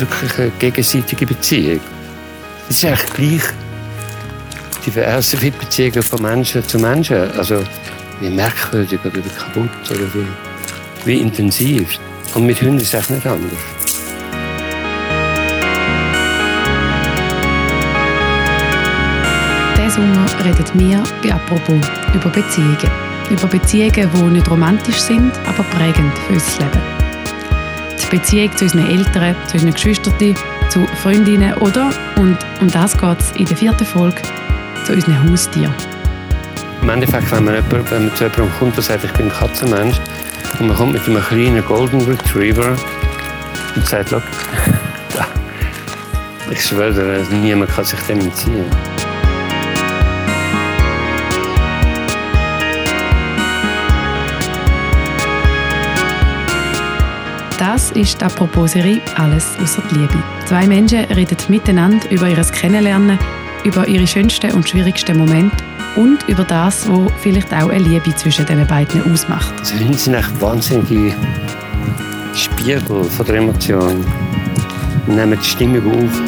wirklich eine gegenseitige Beziehung. Es ist eigentlich gleich diverse Beziehungen von Menschen zu Menschen. Also wie merkwürdig oder wie kaputt oder wie, wie intensiv. Und mit Hunden ist es nicht anders. Diesen Sommer reden wir bei «Apropos» über Beziehungen. Über Beziehungen, die nicht romantisch sind, aber prägend für unser Leben. Die Beziehung zu unseren Eltern, zu unseren Geschwistern, zu Freundinnen oder, und um das geht es in der vierten Folge, zu unseren Haustieren. Im Endeffekt, wenn man, jemand, wenn man zu jemandem kommt und sagt, ich bin ein Katzenmensch, und man kommt mit einem kleinen Golden Retriever und sagt, ich schwöre, niemand kann sich dem entziehen. Das ist die Apropos-Serie «Alles außer die Liebe». Zwei Menschen reden miteinander über ihr Kennenlernen, über ihre schönsten und schwierigsten Momente und über das, was vielleicht auch eine Liebe zwischen den beiden ausmacht. Hunde sind echt wahnsinnige Spiegel von der Emotion. Und nehmen die Stimmung auf.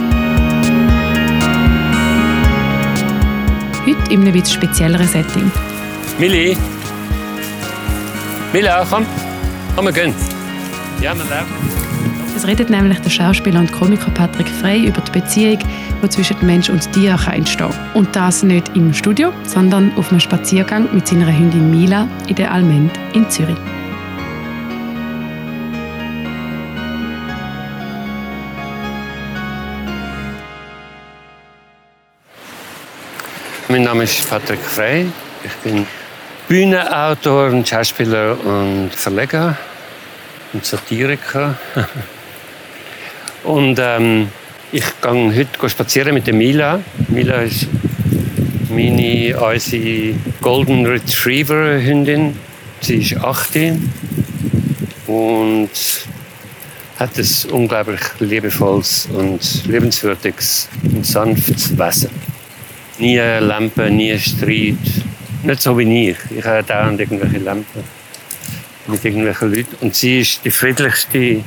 Heute in einem etwas spezielleren Setting. Milli! Mila, komm! Komm, wir gehen. Ja, wir laufen. Es redet nämlich der Schauspieler und Komiker Patrick Frey über die Beziehung, die zwischen Mensch und Tier entstehen kann. Und das nicht im Studio, sondern auf einem Spaziergang mit seiner Hündin Mila in der Almend in Zürich. Mein Name ist Patrick Frey. Ich bin Bühnenautor, Schauspieler und Verleger und Satiriker. und ähm, ich gehe heute spazieren mit der Mila. Mila ist meine, unsere Golden Retriever Hündin. Sie ist 18 und hat ein unglaublich liebevolles und liebenswürdiges und sanftes Wesen. Nie Lampen, nie Streit. Nicht so wie ich. Ich habe dauernd irgendwelche Lampen mit irgendwelchen Leuten. Und sie ist die friedlichste,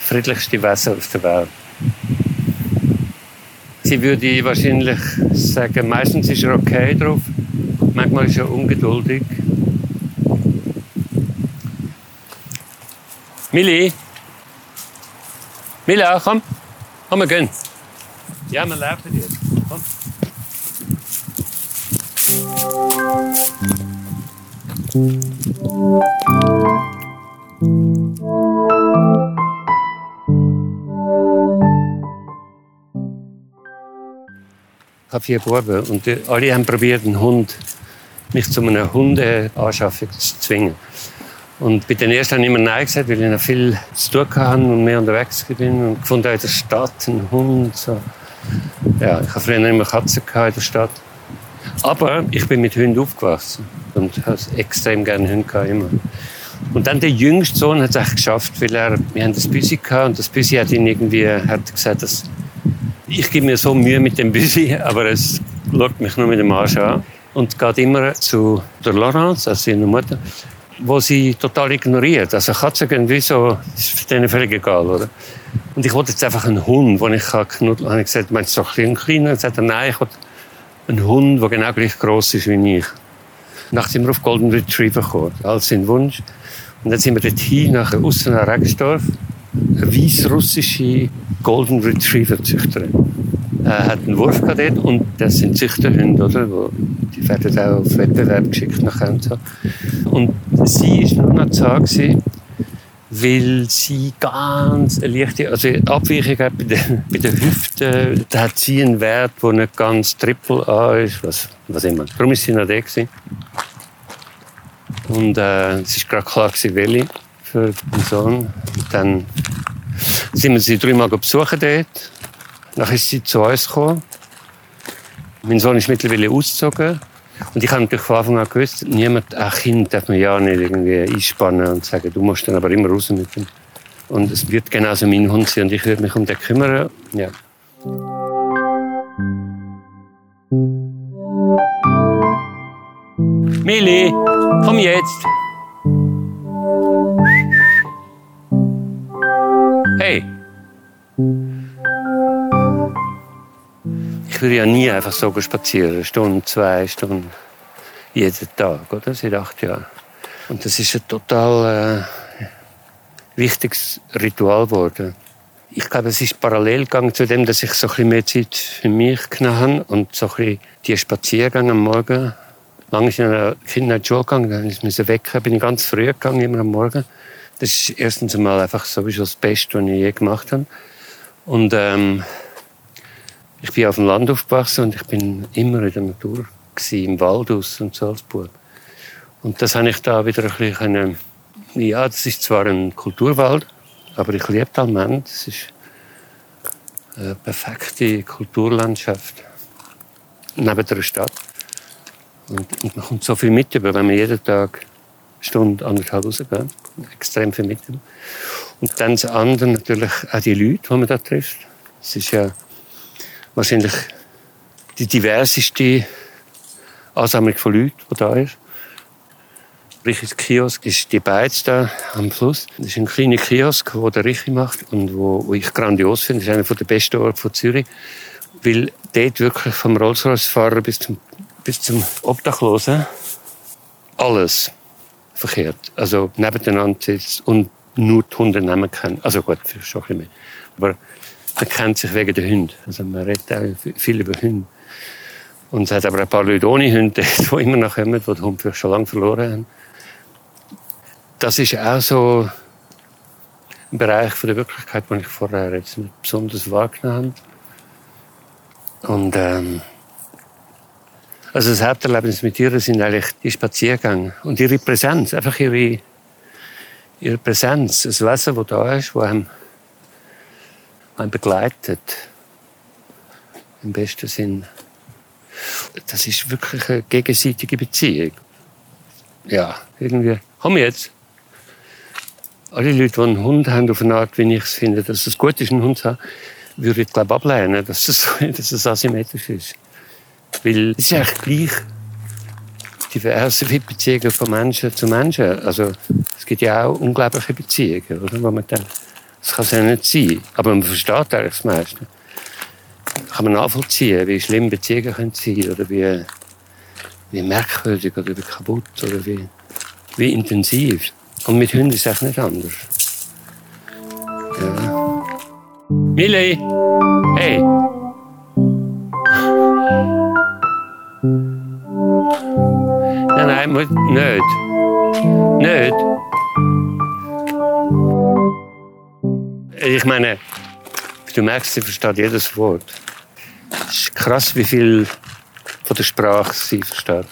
friedlichste Wesen auf der Welt. Sie würde wahrscheinlich sagen, meistens ist er okay drauf, manchmal ist er ungeduldig. Milli? Mila, komm. Komm, wir gehen. Ja, wir laufen jetzt. Komm. Ich habe vier Buben und die, alle haben probiert, einen Hund, mich zu einer Hundeanschaffung zu zwingen. Und bei den ersten habe ich immer Nein gesagt, weil ich noch viel zu tun hatte und mehr unterwegs bin und gefunden in der Stadt einen Hund. So. Ja, ich habe früher immer Katzen in der Stadt. Aber ich bin mit Hunden aufgewachsen und habe extrem gerne Hunde gehabt, immer. Und dann der jüngste Sohn hat es echt geschafft, weil er, wir haben das Büsi gehabt und das Büsi hat ihn irgendwie, hat gesagt, dass ich gebe mir so Mühe mit dem Büsi, aber es schaut mich nur mit dem Arsch an und geht immer zu der Laurence, also seiner Mutter, wo sie total ignoriert. Also Katzen gehen wie so, ist denen völlig egal, oder? Und ich wollte jetzt einfach einen Hund, den ich knuddeln kann. Ich gesagt, meinst du so ein kleiner? Und er, nein, ich wollte einen Hund, der genau gleich groß ist wie ich. Nachher sind wir auf Golden Retriever gekommen, als sein Wunsch. Und dann sind wir dorthin, nach Ussener Regsdorf, eine weißrussische Golden Retriever Züchterin. Er hat einen Wurf dort und das sind Züchterhunde, oder? Die werden auch auf Wettbewerb geschickt nach Kanto. Und sie ist nur noch da weil sie ganz eine leichte, also Abweichung hat bei der, bei der Hüfte, da hat sie einen Wert, der nicht ganz Triple A ist, was, was immer. Darum ist sie noch da gewesen. Und äh, es war gerade klar, gewesen, welche für den Sohn. Und dann sind wir sie dreimal besuchen dort. Dann ist sie zu uns gekommen. Mein Sohn ist mittlerweile ausgezogen. Und ich habe natürlich von Anfang an gewusst, niemand, ein Kind darf man ja nicht irgendwie einspannen und sagen, du musst dann aber immer raus mit ihm. Und es wird genauso mein Hund sein und ich würde mich um den kümmern. Ja. Mili, komm jetzt. Hey. Würde ja nie einfach so spazieren, Stunde, zwei Stunden, jeden Tag, oder? Seit acht Jahren. Und das ist ein total äh, wichtiges Ritual geworden. Ich glaube, es ist parallel gegangen zu dem, dass ich so ein mehr Zeit für mich genommen habe und so ein die Spaziergänge am Morgen. Lange ist in einer Kinderschule gegangen, dann musste ich wecken, bin ich ganz früh gegangen, immer am Morgen. Das ist erstens einmal einfach sowieso das Beste, was ich je gemacht habe. Und ähm, ich bin auf dem Land aufgewachsen und ich bin immer in der Natur gewesen, im Wald aus und Salzburg. Und das habe ich da wieder ein bisschen, ja, das ist zwar ein Kulturwald, aber ich liebe Almend. Es ist eine perfekte Kulturlandschaft neben der Stadt. Und, und man kommt so viel mit über, wenn man jeden Tag eine Stunde, anderthalb rausgeht. Extrem viel mit. Und dann das andere natürlich auch die Leute, die man da trifft. Es ist ja wahrscheinlich die diverseste Ansammlung von Leuten, die da ist. Richis Kiosk ist die Beiz da am Fluss. Das ist ein kleiner Kiosk, den der Richi macht und wo, wo ich grandios finde. Das ist einer der besten Orte von Zürich. Weil dort wirklich vom Rolls-Royce-Fahrer bis zum, bis zum Obdachlosen alles verkehrt. Also nebeneinander sitzt und nur die Hunde nehmen kann. Also gut, schon ein bisschen mehr. Aber man kennt sich wegen der Hunde. Also man redet auch viel über Hunde. Und es hat aber ein paar Leute ohne Hunde, die immer noch kommen, die den Hund vielleicht schon lange verloren haben. Das ist auch so ein Bereich von der Wirklichkeit, den ich vorher jetzt nicht besonders wahrgenommen habe. Und ähm, also das Haupterlebnis mit ihr sind eigentlich die Spaziergänge und ihre Präsenz, einfach ihre, ihre Präsenz, das Wesen, das da ist, das einem begleitet. Im besten Sinn. Das ist wirklich eine gegenseitige Beziehung. Ja, irgendwie. Wir jetzt? Alle Leute, die einen Hund haben, auf eine Art, wie ich es finde, dass es gut ist, einen Hund zu haben, würde ich, glaube ablehnen, dass es, dass es asymmetrisch ist. Weil es ist eigentlich gleich diverse Beziehungen von Menschen zu Menschen. Also, es gibt ja auch unglaubliche Beziehungen, oder? Wo man denkt, sein. Aber man versteht eigentlich das meiste. Kann man nachvollziehen, wie schlimm Beziehungen können sein oder wie, wie merkwürdig oder wie kaputt oder wie, wie intensiv. Und mit Hunden ist es nicht anders. Ja. Hey! Nein, nein, nicht. Nicht. Ich meine, du merkst, sie versteht jedes Wort. Es ist krass, wie viel von der Sprache sie versteht.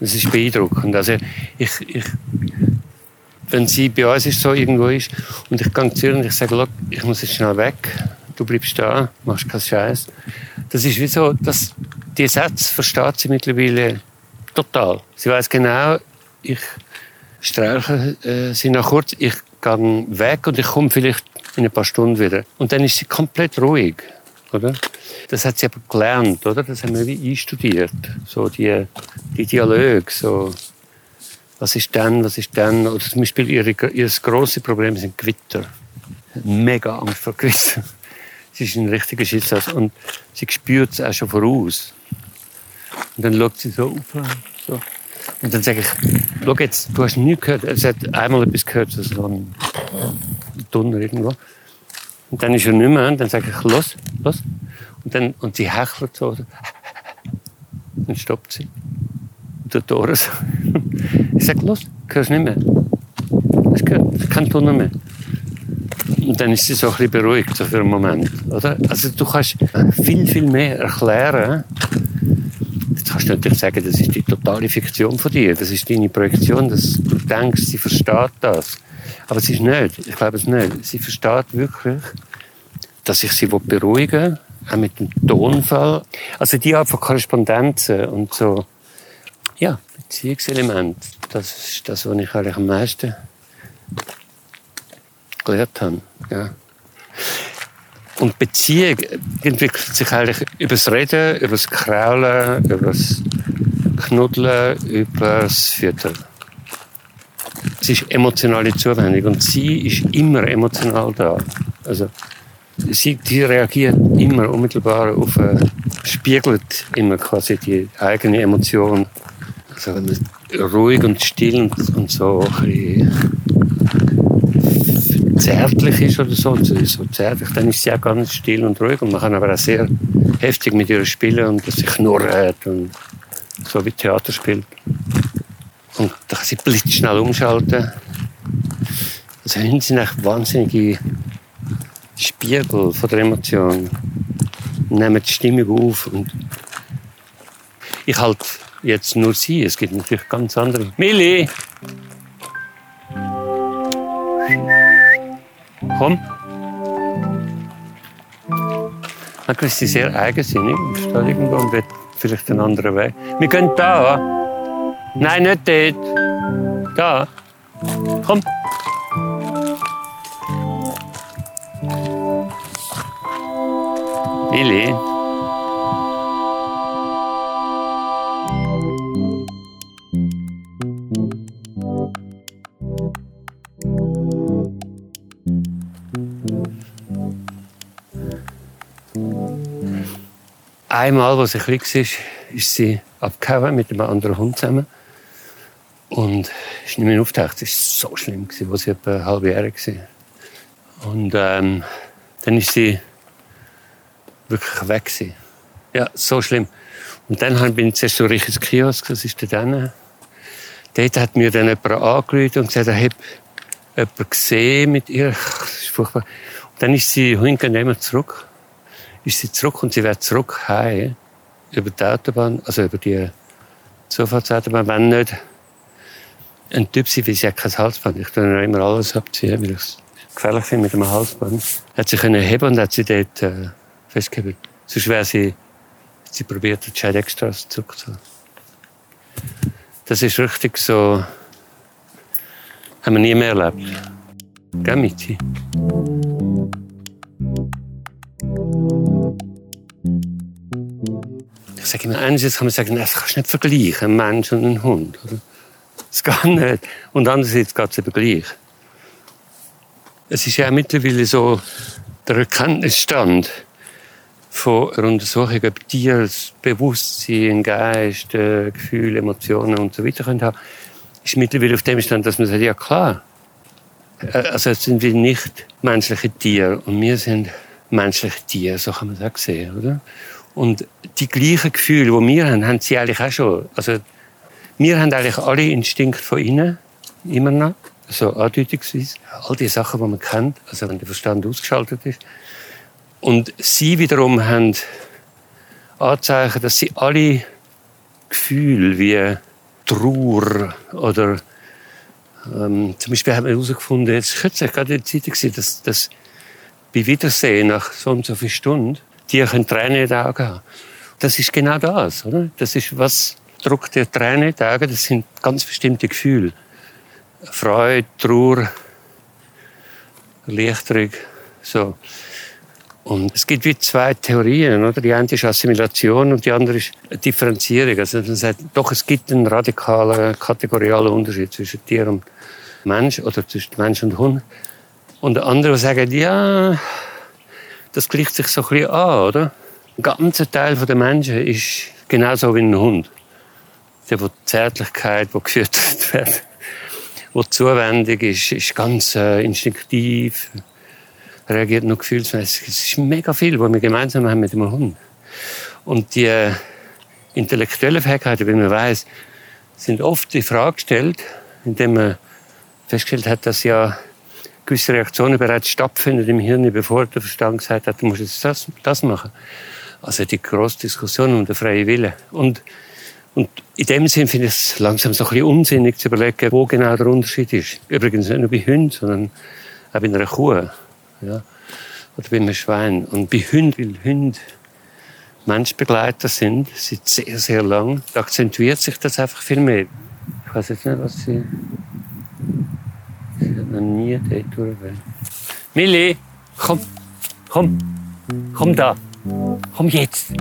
Das ist beeindruckend. Also ich, ich, wenn sie bei uns ist, so irgendwo ist und ich gehe zu ihr und ich sage, ich muss jetzt schnell weg, du bleibst da, machst keinen Scheiß. Das ist wie so, dass die Sätze versteht sie mittlerweile total. Sie weiß genau, ich streiche äh, sie nach kurz, ich gehe weg und ich komme vielleicht in ein paar Stunden wieder. Und dann ist sie komplett ruhig, oder? Das hat sie aber gelernt, oder? Das haben wir einstudiert. So die, die Dialoge, so. Was ist denn, was ist denn? Oder zum Beispiel ihre, ihr grosses Problem sind Gewitter. Mega Angst vor Gewitter. Sie ist ein richtiger Schicksals und sie spürt es auch schon voraus. Und dann schaut sie so auf, so. Und dann sage ich, schau jetzt, du hast nie gehört, es hat einmal etwas gehört, so ein Donner irgendwo. Und dann ist er nicht mehr, und dann sage ich, los, los. Und, dann, und sie hechelt so. Dann stoppt sie. Und der Tore so. Ich sage, los, hörst nicht mehr. Es gehört, kein Donner mehr. Und dann ist sie so ein bisschen beruhigt so für einen Moment. Oder? Also du kannst viel, viel mehr erklären, kannst du natürlich sagen, das ist die totale Fiktion von dir. Das ist deine Projektion, dass du denkst, sie versteht das. Aber es ist nicht. Ich glaube es nicht. Sie versteht wirklich, dass ich sie beruhigen will, auch mit dem Tonfall. Also die Art von Korrespondenzen und so, ja, Beziehungselement, das ist das, was ich eigentlich am meisten gelernt habe. Ja. Und Beziehung entwickelt sich eigentlich über das Reden, über das Kraulen, über das Knuddeln, über das Füttern. Es ist emotionale Zuwendung und sie ist immer emotional da. Also sie die reagiert immer unmittelbar auf, äh, spiegelt immer quasi die eigene Emotion. Also ruhig und still und, und so ein bisschen zärtlich ist oder so, so zärtlich, dann ist sie auch ganz still und ruhig und man kann aber auch sehr heftig mit ihr spielen und dass sie knurrt und so wie Theater spielt. Und da kann sie blitzschnell umschalten. Also Hunde sind echt wahnsinnige Spiegel von der Emotion. Nehmen die Stimmung auf. Und ich halte jetzt nur sie. Es gibt natürlich ganz andere. Milli! Komm. Man ist sie sehr eigensinnig und steht irgendwo und will vielleicht einen anderen Weg. Wir gehen da. Nein, nicht dort. Da. Komm. Willi. Einmal, als ich klein war, ist sie abgehauen mit einem anderen Hund zusammen. Und ist nicht mehr aufgetaucht. Es war so schlimm, als sie etwa halbjährig war. Und ähm, dann ist sie wirklich weg gewesen. Ja, so schlimm. Und dann bin ich zuerst so richtig ins Kiosk, das ist dann. Dort hat mir dann jemand angerufen und gesagt, er habe jemanden gesehen mit ihr. Das ist furchtbar. Und dann ist sie hingegangen zurück. Ist sie zurück und sie wird zurück heim. Über die Autobahn, also über die Zufahrtsautobahn, wenn nicht ein Typ sie, weil sie hat kein Halsband. Ich tue immer alles abziehen, weil ich es gefährlich finde mit einem Halsband. Hat sie können heben und hat sie dort, äh, festgehalten. Sonst wäre sie, sie probiert, die Child Extras zurückzuholen. Das ist richtig so, haben wir nie mehr erlebt. Gell, Michi? Ich sage immer, einerseits kann man sagen, das kannst du nicht vergleichen, ein Mensch und ein Hund. Das geht nicht. Und andererseits geht es eben gleich. Es ist ja mittlerweile so der Erkenntnisstand, von einer Untersuchung, ob Tiere Bewusstsein, Geist, äh, Gefühle, Emotionen und so weiter können haben, ist mittlerweile auf dem Stand, dass man sagt, ja klar, äh, also jetzt sind wir nicht menschliche Tiere und wir sind menschliche Tiere, so kann man das auch sehen, oder? Und die gleichen Gefühle, die wir haben, haben sie eigentlich auch schon. Also wir haben eigentlich alle Instinkte von innen, immer noch, so also andeutungsweise. All die Sachen, die man kennt, also wenn der Verstand ausgeschaltet ist. Und sie wiederum haben Anzeichen, dass sie alle Gefühle wie Trauer oder ähm, zum Beispiel haben wir herausgefunden, jetzt kürzlich gerade in der Zeitung, dass, dass bei Wiedersehen nach so und so vielen Stunden die können Tränen in den Augen haben. Das ist genau das, oder? Das ist was drückt dir Tränen in die Augen. Das sind ganz bestimmte Gefühle. Freude, Trauer, Erleichterung, so. Und es gibt wie zwei Theorien, oder? Die eine ist Assimilation und die andere ist Differenzierung. Also man sagt, doch, es gibt einen radikalen, kategorialen Unterschied zwischen Tier und Mensch oder zwischen Mensch und Hund. Und andere sagen, ja, das gleicht sich so ein bisschen an, oder? Ein ganzer Teil der Menschen ist genauso wie ein Hund. Der, wo Zärtlichkeit, wo gefüttert wird, wo zuwendig ist, ist ganz äh, instinktiv, reagiert noch gefühlsmäßig. Es ist mega viel, was wir gemeinsam haben mit dem Hund. Und die äh, intellektuellen Fähigkeiten, wie man weiß, sind oft in Frage gestellt, indem man festgestellt hat, dass ja gewisse Reaktionen bereits stattfinden im Hirn, bevor der Verstand gesagt hat, du musst jetzt das, das machen. Also die grosse Diskussion um den freien Willen. Und, und in dem Sinn finde ich es langsam so ein bisschen unsinnig zu überlegen, wo genau der Unterschied ist. Übrigens nicht nur bei Hunden, sondern auch bei einer Kuh ja, oder bei einem Schwein. Und bei Hunden, weil Hunde Menschbegleiter sind, seit sehr, sehr lang, da akzentuiert sich das einfach viel mehr. Ich weiß jetzt nicht, was sie... Sie hat noch nie dort durch. Milli, komm, komm, komm da, komm jetzt.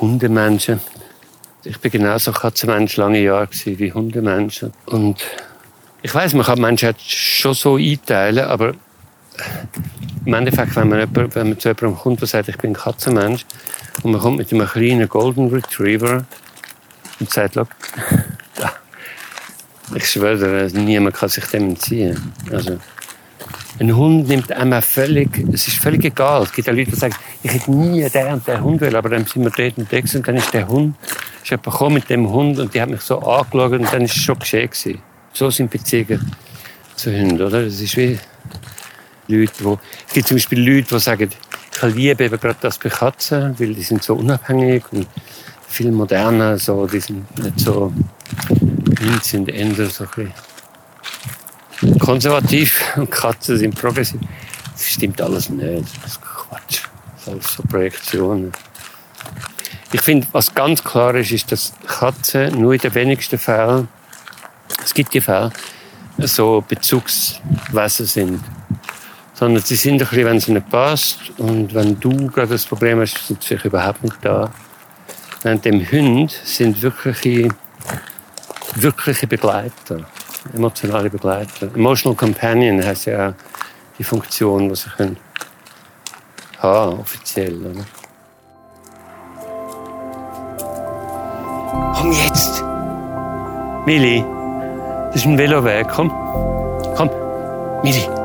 Hundemenschen Ich bin genauso Katzenmensch lange Jahre wie Hundemensch. Und ich weiß, man kann Menschen schon so einteilen, aber im Endeffekt, wenn man, jemand, wenn man zu jemandem kommt, der sagt, ich bin Katzenmensch, und man kommt mit einem kleinen Golden Retriever und sagt, Look, ich schwöre, niemand kann sich dem entziehen. Also, ein Hund nimmt einmal völlig, es ist völlig egal. Es gibt ja Leute, die sagen, ich hätte nie den und den Hund will, aber dann sind wir dort unterwegs und dann ist der Hund, ist jemand gekommen mit dem Hund und die hat mich so angeschaut und dann ist es schon geschehen gewesen. So sind Beziehungen zu Hunden, oder? Das ist wie Leute, wo, es gibt zum Beispiel Leute, die sagen, ich liebe gerade das bei Katzen, weil die sind so unabhängig und viel moderner, so, die sind nicht so, sind eher so ein konservativ und Katzen sind progressiv. Das stimmt alles nicht. Das ist Quatsch. Das ist alles so Projektionen. Ich finde, was ganz klar ist, ist, dass Katzen nur in den wenigsten Fällen, es gibt die Fälle, so Bezugswesen sind. Sondern sie sind ein bisschen, wenn es ihnen passt und wenn du gerade das Problem hast, sind sie überhaupt nicht da. Während dem Hund sind wirkliche, wirkliche Begleiter, emotionale Begleiter. Emotional Companion heißt ja die Funktion, die sie können haben, offiziell. Oder? Komm jetzt! Mili, das ist ein Veloweg, komm. Komm, Mili.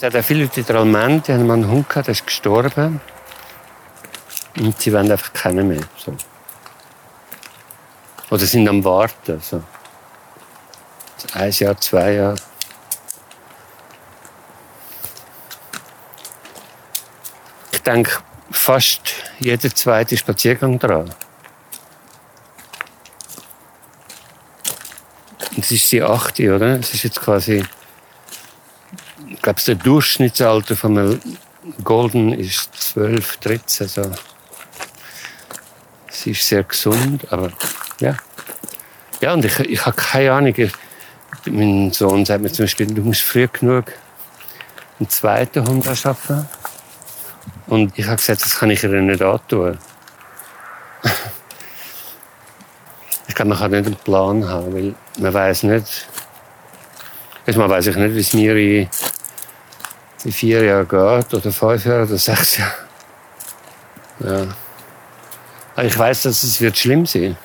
Der Almend, die haben mal einen Hund gehabt, der ist gestorben. Und sie wollen einfach keinen mehr. So. Oder sind am Warten. So. Ein Jahr, zwei Jahre. Ich denke, fast jeder zweite Spaziergang dran. Es ist die achte, oder? Es ist jetzt quasi glaube, das Durchschnittsalter von einem Golden ist 12, 13. So. Sie ist sehr gesund, aber ja. Ja, und ich, ich habe keine Ahnung. Mein Sohn sagt mir zum Beispiel, du musst früh genug einen zweiten Hund anschaffen. Und ich habe gesagt, das kann ich ihr nicht antun. ich glaube, man kann nicht einen Plan haben, weil man weiß nicht, erstmal weiß ich nicht, wie es mir in in vier Jahren geht, oder fünf Jahre, oder sechs Jahre. Ja. Aber ich weiß, dass es wird schlimm sein.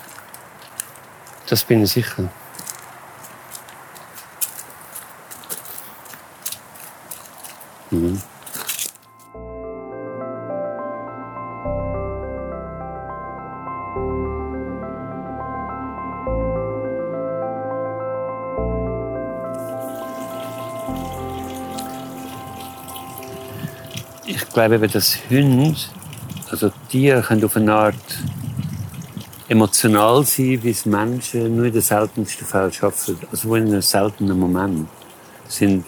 Das bin ich sicher. Glaube eben, dass Hunde, also Tiere, können auf eine Art emotional sein, wie es Menschen nur in den seltensten Fällen schaffen. Also in einem seltenen Moment sind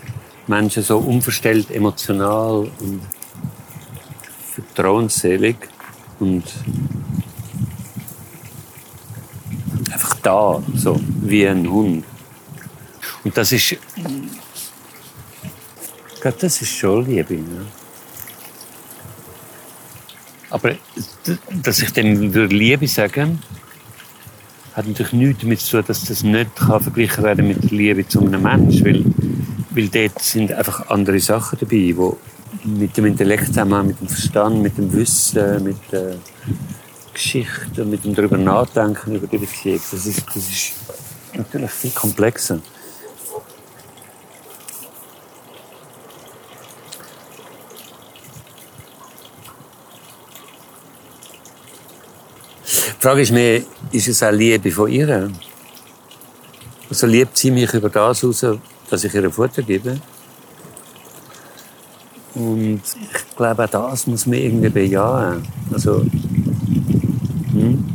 Menschen so unverstellt emotional und vertrauensselig und einfach da, so wie ein Hund. Und das ist, ich das ist schon Liebe. Ne? Aber dass ich dem Liebe sagen hat natürlich nichts damit zu tun, dass das nicht kann verglichen werden mit der Liebe zu einem Menschen. Weil, weil dort sind einfach andere Sachen dabei, die mit dem Intellekt zusammen, mit dem Verstand, mit dem Wissen, mit der Geschichte, mit dem darüber nachdenken über die Beziehung. Das ist, das ist natürlich viel komplexer. Die Frage ist mir, ist es auch Liebe von ihr? Also liebt sie mich über das heraus, dass ich ihr Futter gebe? Und ich glaube, auch das muss man irgendwie bejahen. Also, hm?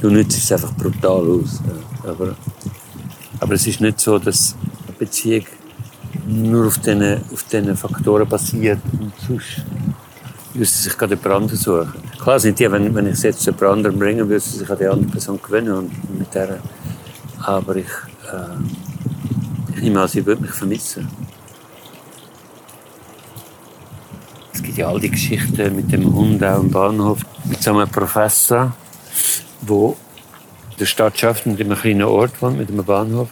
Du nützt es einfach brutal aus. Aber, aber es ist nicht so, dass eine Beziehung nur auf diesen, auf Faktoren basiert und sonst müsste sich gerade jemand anderen suchen. Klar sind die, wenn, wenn ich sie jetzt zu jemand anderem bringe, würde sie sich an die andere Person gewinnen und mit der. Aber ich, äh, Ich nehme an, sie würde mich vermissen. Es gibt ja all die Geschichten mit dem Hund auch im Bahnhof. Mit so einem Professor, in der Stadt schafft, in einem kleinen Ort wohnt, mit einem Bahnhof.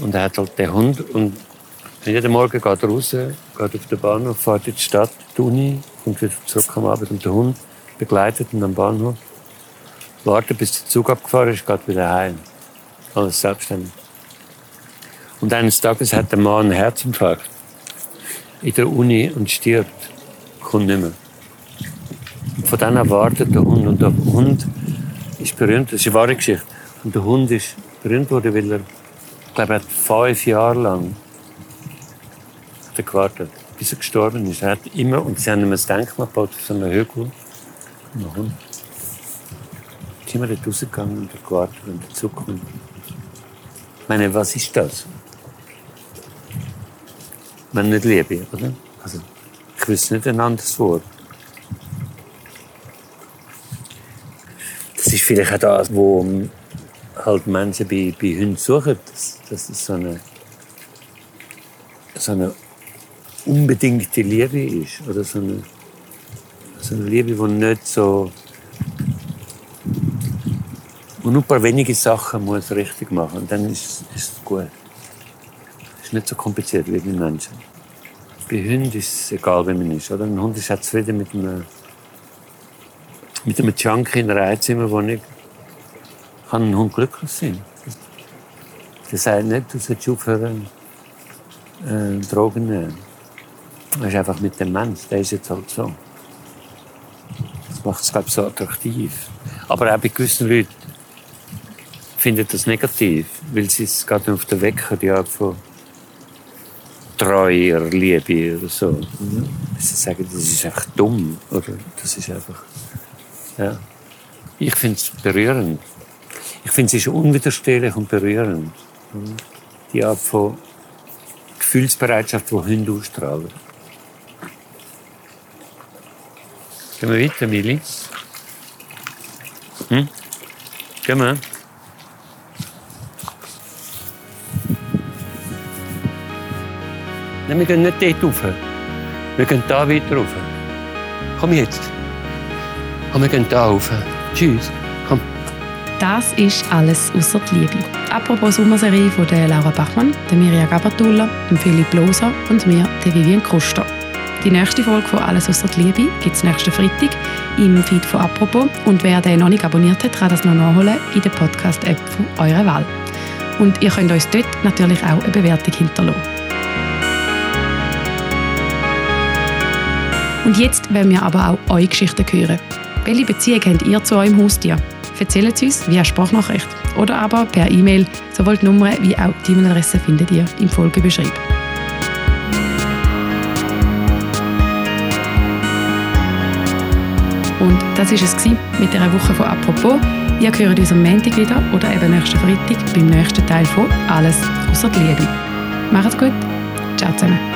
Und er hat halt den Hund und jeden Morgen geht er raus, geht auf den Bahnhof, fährt in die Stadt, die Uni, kommt wieder zurück am Abend und der Hund begleitet ihn am Bahnhof. Wartet, bis der Zug abgefahren ist, geht wieder heim. Alles selbstständig. Und eines Tages hat der Mann einen Herzinfarkt in der Uni und stirbt. Kommt nicht mehr. Und von dann wartet der Hund. Und der Hund ist berühmt, das ist eine wahre Geschichte. Und der Hund ist berühmt worden, weil er, ich glaube, er hat fünf Jahre lang gewartet, bis er gestorben ist. Er hat immer, und sie haben ihm ein Denkmal gebaut auf so einem Hügel. Der Hund ist immer dort rausgegangen und hat gewartet und der kommt. Ich meine, was ist das? Wenn nicht Liebe, oder? Also, ich wüsste nicht ein anderes Wort. Das ist vielleicht auch das, wo halt Menschen bei, bei Hunden suchen. Das, das ist so eine, so eine unbedingte Liebe ist. Oder so eine, so eine Liebe, die nicht so. Und nur ein paar wenige Sachen muss richtig machen. Und dann ist, ist es gut. Es ist nicht so kompliziert wie bei Menschen. Bei Hunden ist es egal, wie man ist. Oder? Ein Hund ist auch zufrieden mit einem, mit einem Junkie in einer Einzimmerwohnung. Kann ein Hund glücklich sein. Der sagt nicht, du sollst aufhören, äh, Drogen nehmen. Das ist einfach mit dem Mensch, der ist jetzt halt so. Das macht es, glaube ich, so attraktiv. Aber auch bei gewissen Leuten finden das negativ, weil sie es gerade auf den Wecker, die Art von treuer Liebe oder so. Mhm. Sie sagen, das ist einfach dumm, oder? Das ist einfach, ja. Ich finde es berührend. Ich finde es ist unwiderstehlich und berührend. Die Art von Gefühlsbereitschaft, die Hunde ausstrahlen. Gehen wir weiter, Mili? Hm? Gehen wir? Nein, wir gehen nicht dort rauf. Wir gehen da weiter rauf. Komm jetzt. Komm, wir gehen da rauf. Tschüss. Komm. Das ist alles außer die Liebe. Apropos Sommerserie von der Laura Bachmann, der Mirja Gabatulla, dem Philipp Loser und mir, der Vivian Kruster. Die nächste Folge von «Alles außer die Liebe» gibt es nächsten Freitag im Feed von «Apropos». Und wer den noch nicht abonniert hat, kann das noch nachholen in der Podcast-App von eurer Wahl. Und ihr könnt uns dort natürlich auch eine Bewertung hinterlassen. Und jetzt wollen wir aber auch eure Geschichten hören. Welche Beziehung habt ihr zu eurem Haustier? Erzählt es uns via Sprachnachricht oder aber per E-Mail. Sowohl die Nummer wie auch die E-Mail-Adresse findet ihr im Folgebeschrieb. Und das war es mit dieser Woche von «Apropos». Ihr hört uns am Montag wieder oder eben nächsten Freitag beim nächsten Teil von «Alles außer Liebe». Macht's gut. Ciao zusammen.